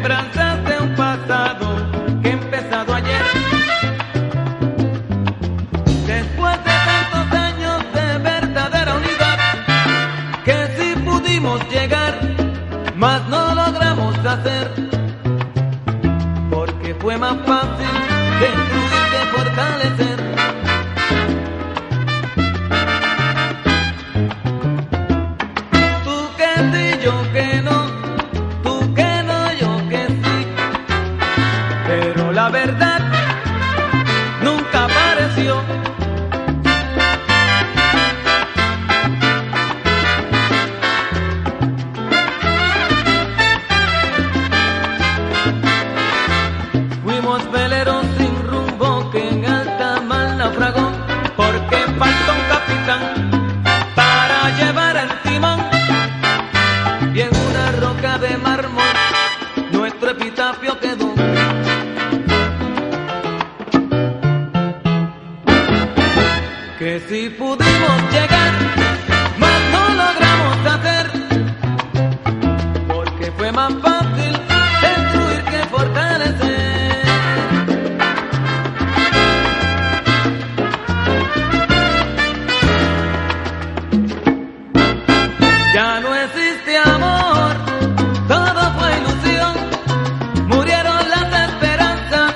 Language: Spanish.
sembranza. verdad. que si pudimos llegar, más no logramos hacer, porque fue más fácil destruir que fortalecer. Ya no existe amor, todo fue ilusión, murieron las esperanzas.